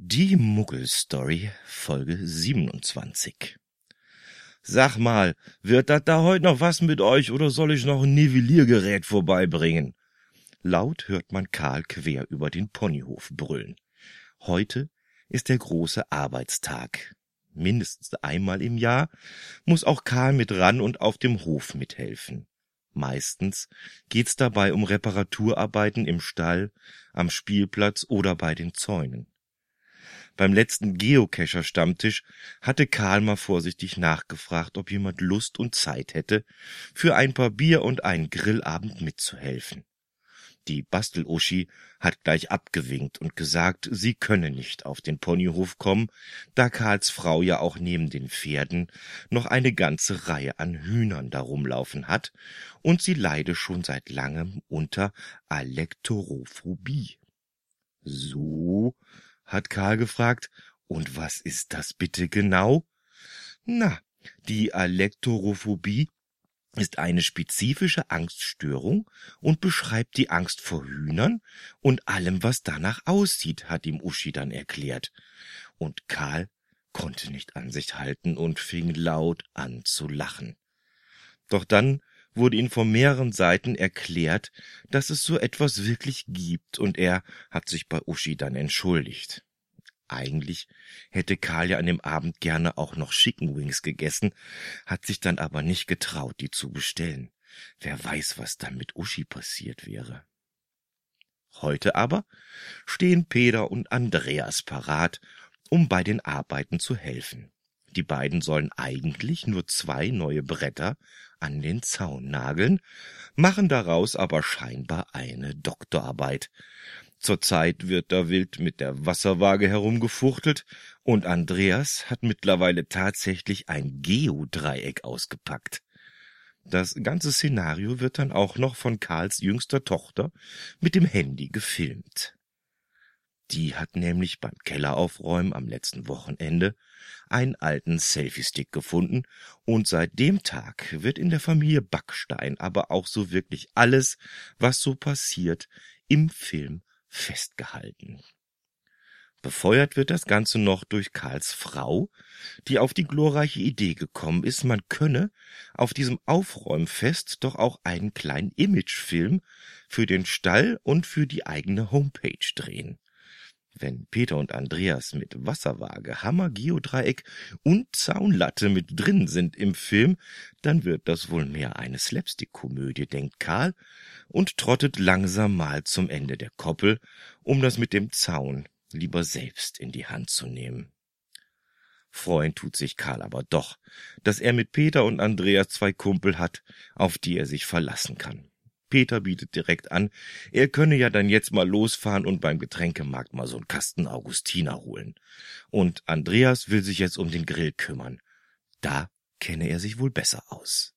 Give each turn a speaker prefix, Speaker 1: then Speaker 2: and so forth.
Speaker 1: Die Muggelstory, Folge 27. Sag mal, wird dat da heut noch was mit euch oder soll ich noch ein Nivelliergerät vorbeibringen? Laut hört man Karl quer über den Ponyhof brüllen. Heute ist der große Arbeitstag. Mindestens einmal im Jahr muss auch Karl mit ran und auf dem Hof mithelfen. Meistens geht's dabei um Reparaturarbeiten im Stall, am Spielplatz oder bei den Zäunen. Beim letzten Geocacher-Stammtisch hatte Karl mal vorsichtig nachgefragt, ob jemand Lust und Zeit hätte, für ein paar Bier und einen Grillabend mitzuhelfen. Die Bastel-Uschi hat gleich abgewinkt und gesagt, sie könne nicht auf den Ponyhof kommen, da Karls Frau ja auch neben den Pferden noch eine ganze Reihe an Hühnern darumlaufen hat und sie leide schon seit langem unter Alektorophobie. So, hat Karl gefragt. Und was ist das bitte genau? Na, die Alektorophobie ist eine spezifische Angststörung und beschreibt die Angst vor Hühnern und allem, was danach aussieht, hat ihm Uschi dann erklärt. Und Karl konnte nicht an sich halten und fing laut an zu lachen. Doch dann wurde ihm von mehreren Seiten erklärt, dass es so etwas wirklich gibt, und er hat sich bei Uschi dann entschuldigt. Eigentlich hätte Karl ja an dem Abend gerne auch noch Chicken Wings gegessen, hat sich dann aber nicht getraut, die zu bestellen. Wer weiß, was dann mit Uschi passiert wäre. Heute aber stehen Peter und Andreas parat, um bei den Arbeiten zu helfen. Die beiden sollen eigentlich nur zwei neue Bretter an den Zaun nageln, machen daraus aber scheinbar eine Doktorarbeit. Zurzeit wird da wild mit der Wasserwaage herumgefuchtelt und Andreas hat mittlerweile tatsächlich ein Geodreieck ausgepackt. Das ganze Szenario wird dann auch noch von Karls jüngster Tochter mit dem Handy gefilmt. Die hat nämlich beim Kelleraufräumen am letzten Wochenende einen alten Selfie-Stick gefunden und seit dem Tag wird in der Familie Backstein aber auch so wirklich alles, was so passiert, im Film festgehalten. Befeuert wird das Ganze noch durch Karls Frau, die auf die glorreiche Idee gekommen ist, man könne auf diesem Aufräumfest doch auch einen kleinen Imagefilm für den Stall und für die eigene Homepage drehen. Wenn Peter und Andreas mit Wasserwaage, Hammer, Geodreieck und Zaunlatte mit drin sind im Film, dann wird das wohl mehr eine Slapstick-Komödie, denkt Karl und trottet langsam mal zum Ende der Koppel, um das mit dem Zaun lieber selbst in die Hand zu nehmen. Freuen tut sich Karl aber doch, dass er mit Peter und Andreas zwei Kumpel hat, auf die er sich verlassen kann. Peter bietet direkt an, er könne ja dann jetzt mal losfahren und beim Getränkemarkt mal so einen Kasten Augustiner holen. Und Andreas will sich jetzt um den Grill kümmern. Da kenne er sich wohl besser aus.